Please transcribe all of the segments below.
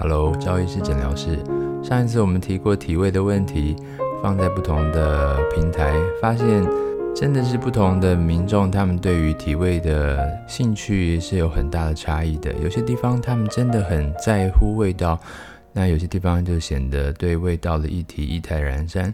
Hello，赵医师诊疗室。上一次我们提过体味的问题，放在不同的平台，发现真的是不同的民众，他们对于体味的兴趣是有很大的差异的。有些地方他们真的很在乎味道，那有些地方就显得对味道的议题意态阑珊。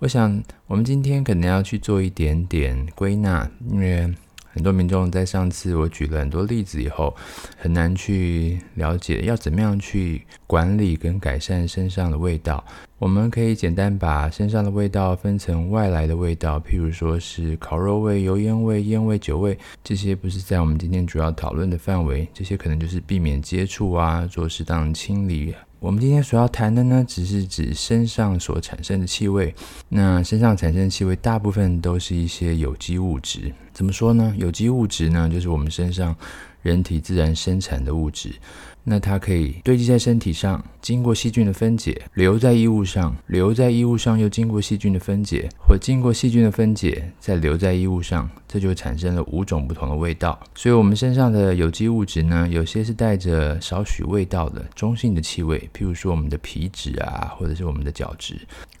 我想我们今天可能要去做一点点归纳，因为。很多民众在上次我举了很多例子以后，很难去了解要怎么样去管理跟改善身上的味道。我们可以简单把身上的味道分成外来的味道，譬如说是烤肉味、油烟味、烟味、酒味，这些不是在我们今天主要讨论的范围。这些可能就是避免接触啊，做适当的清理。我们今天所要谈的呢，只是指身上所产生的气味。那身上产生的气味，大部分都是一些有机物质。怎么说呢？有机物质呢，就是我们身上人体自然生产的物质。那它可以堆积在身体上，经过细菌的分解，留在衣物上，留在衣物上又经过细菌的分解，或经过细菌的分解再留在衣物上，这就产生了五种不同的味道。所以，我们身上的有机物质呢，有些是带着少许味道的中性的气味，譬如说我们的皮脂啊，或者是我们的角质；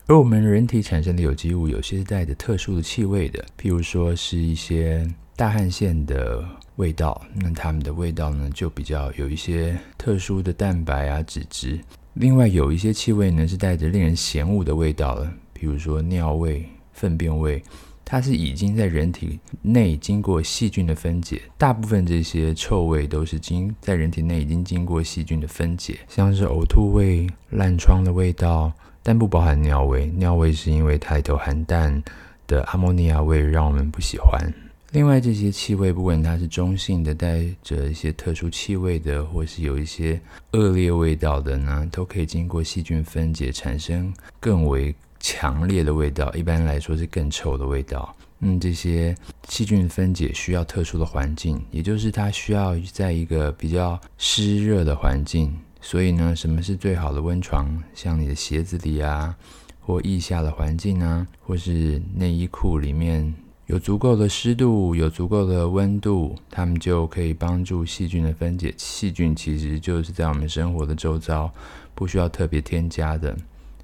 而我们人体产生的有机物，有些是带着特殊的气味的，譬如说是一些大汗腺的。味道，那它们的味道呢，就比较有一些特殊的蛋白啊、脂质。另外，有一些气味呢，是带着令人嫌恶的味道的，比如说尿味、粪便味，它是已经在人体内经过细菌的分解。大部分这些臭味都是经在人体内已经经过细菌的分解，像是呕吐味、烂疮的味道，但不包含尿味。尿味是因为它里头含氮的阿莫尼亚味，让我们不喜欢。另外，这些气味，不管它是中性的，带着一些特殊气味的，或是有一些恶劣味道的呢，都可以经过细菌分解，产生更为强烈的味道。一般来说是更臭的味道。嗯，这些细菌分解需要特殊的环境，也就是它需要在一个比较湿热的环境。所以呢，什么是最好的温床？像你的鞋子里啊，或腋下的环境啊，或是内衣裤里面。有足够的湿度，有足够的温度，它们就可以帮助细菌的分解。细菌其实就是在我们生活的周遭，不需要特别添加的。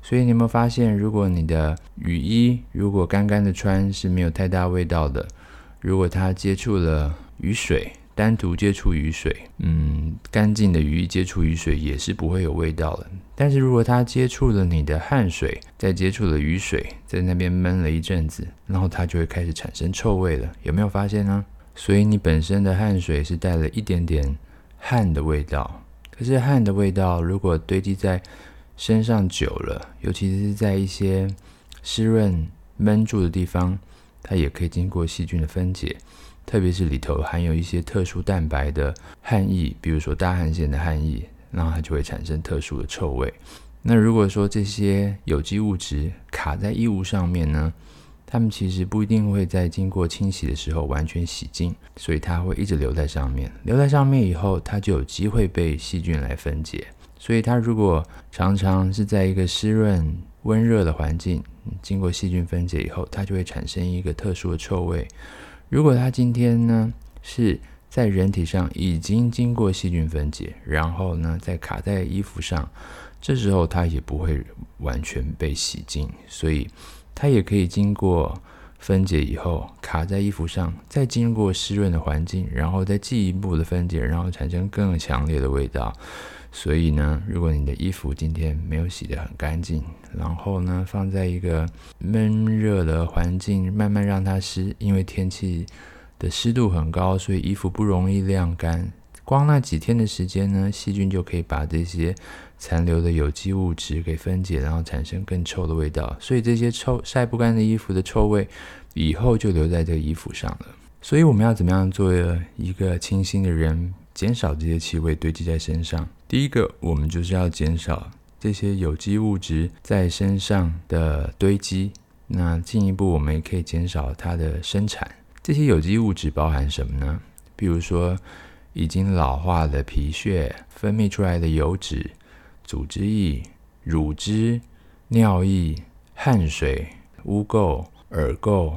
所以你有没有发现，如果你的雨衣如果干干的穿是没有太大味道的，如果它接触了雨水，单独接触雨水，嗯，干净的雨衣接触雨水也是不会有味道的。但是如果它接触了你的汗水，再接触了雨水，在那边闷了一阵子，然后它就会开始产生臭味了。有没有发现呢？所以你本身的汗水是带了一点点汗的味道，可是汗的味道如果堆积在身上久了，尤其是在一些湿润闷住的地方，它也可以经过细菌的分解。特别是里头含有一些特殊蛋白的汗液，比如说大汗腺的汗液，然后它就会产生特殊的臭味。那如果说这些有机物质卡在衣物上面呢，它们其实不一定会在经过清洗的时候完全洗净，所以它会一直留在上面。留在上面以后，它就有机会被细菌来分解。所以它如果常常是在一个湿润、温热的环境，经过细菌分解以后，它就会产生一个特殊的臭味。如果它今天呢是在人体上已经经过细菌分解，然后呢再卡在衣服上，这时候它也不会完全被洗净，所以它也可以经过分解以后卡在衣服上，再经过湿润的环境，然后再进一步的分解，然后产生更强烈的味道。所以呢，如果你的衣服今天没有洗得很干净，然后呢，放在一个闷热的环境，慢慢让它湿，因为天气的湿度很高，所以衣服不容易晾干。光那几天的时间呢，细菌就可以把这些残留的有机物质给分解，然后产生更臭的味道。所以这些臭晒不干的衣服的臭味，以后就留在这个衣服上了。所以我们要怎么样做一个清新的人？减少这些气味堆积在身上。第一个，我们就是要减少这些有机物质在身上的堆积。那进一步，我们也可以减少它的生产。这些有机物质包含什么呢？比如说，已经老化的皮屑、分泌出来的油脂、组织液、乳汁、尿液、汗水、污垢、耳垢。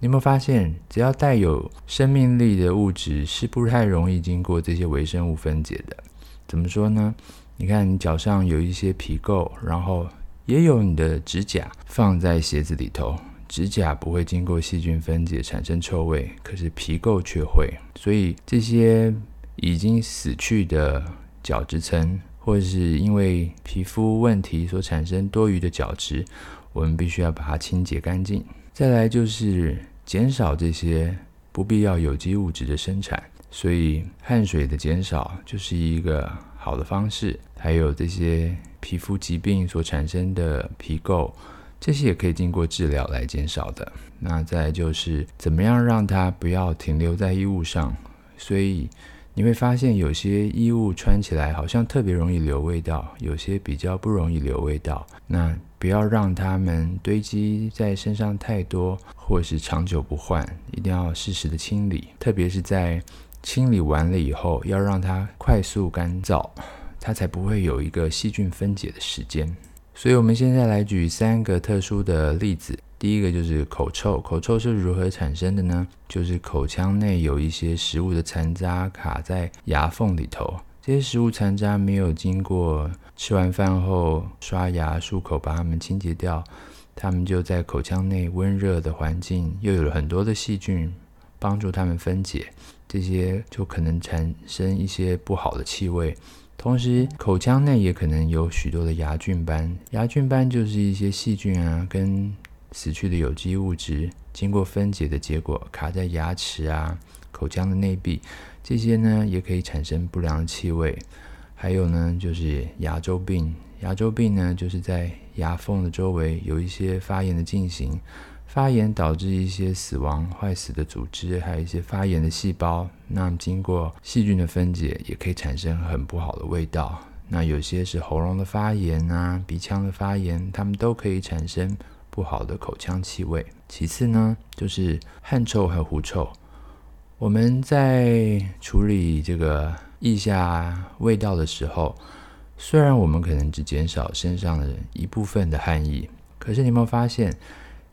你有没有发现，只要带有生命力的物质是不太容易经过这些微生物分解的？怎么说呢？你看，你脚上有一些皮垢，然后也有你的指甲放在鞋子里头，指甲不会经过细菌分解产生臭味，可是皮垢却会。所以这些已经死去的角质层，或者是因为皮肤问题所产生多余的角质，我们必须要把它清洁干净。再来就是减少这些不必要有机物质的生产，所以汗水的减少就是一个好的方式。还有这些皮肤疾病所产生的皮垢，这些也可以经过治疗来减少的。那再就是怎么样让它不要停留在衣物上，所以你会发现有些衣物穿起来好像特别容易留味道，有些比较不容易留味道。那不要让它们堆积在身上太多，或是长久不换，一定要适时的清理，特别是在清理完了以后，要让它快速干燥。它才不会有一个细菌分解的时间。所以，我们现在来举三个特殊的例子。第一个就是口臭，口臭是如何产生的呢？就是口腔内有一些食物的残渣卡在牙缝里头，这些食物残渣没有经过吃完饭后刷牙漱口把它们清洁掉，它们就在口腔内温热的环境，又有了很多的细菌帮助它们分解，这些就可能产生一些不好的气味。同时，口腔内也可能有许多的牙菌斑。牙菌斑就是一些细菌啊，跟死去的有机物质经过分解的结果，卡在牙齿啊、口腔的内壁。这些呢，也可以产生不良气味。还有呢，就是牙周病。牙周病呢，就是在牙缝的周围有一些发炎的进行。发炎导致一些死亡、坏死的组织，还有一些发炎的细胞。那经过细菌的分解，也可以产生很不好的味道。那有些是喉咙的发炎啊、鼻腔的发炎，它们都可以产生不好的口腔气味。其次呢，就是汗臭和狐臭。我们在处理这个腋下味道的时候，虽然我们可能只减少身上的一部分的汗液，可是你有没有发现？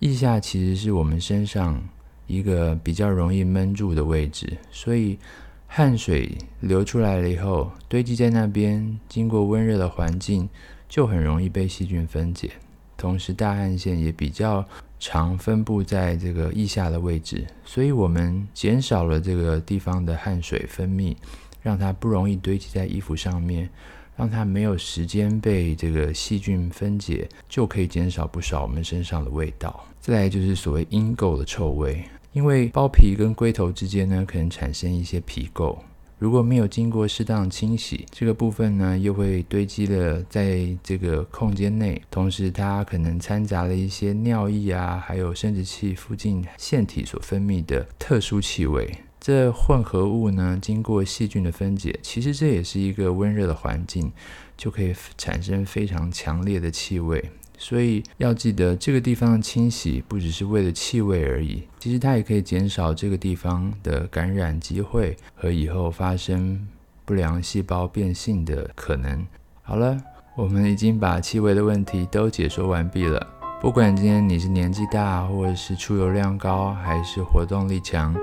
腋下其实是我们身上一个比较容易闷住的位置，所以汗水流出来了以后，堆积在那边，经过温热的环境，就很容易被细菌分解。同时，大汗腺也比较常分布在这个腋下的位置，所以我们减少了这个地方的汗水分泌，让它不容易堆积在衣服上面。让它没有时间被这个细菌分解，就可以减少不少我们身上的味道。再来就是所谓阴垢的臭味，因为包皮跟龟头之间呢，可能产生一些皮垢，如果没有经过适当清洗，这个部分呢，又会堆积了在这个空间内，同时它可能掺杂了一些尿液啊，还有生殖器附近腺体所分泌的特殊气味。这混合物呢，经过细菌的分解，其实这也是一个温热的环境，就可以产生非常强烈的气味。所以要记得，这个地方的清洗不只是为了气味而已，其实它也可以减少这个地方的感染机会和以后发生不良细胞变性的可能。好了，我们已经把气味的问题都解说完毕了。不管今天你是年纪大，或者是出油量高，还是活动力强。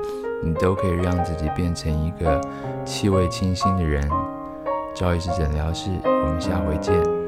你都可以让自己变成一个气味清新的人。赵医师诊疗室，我们下回见。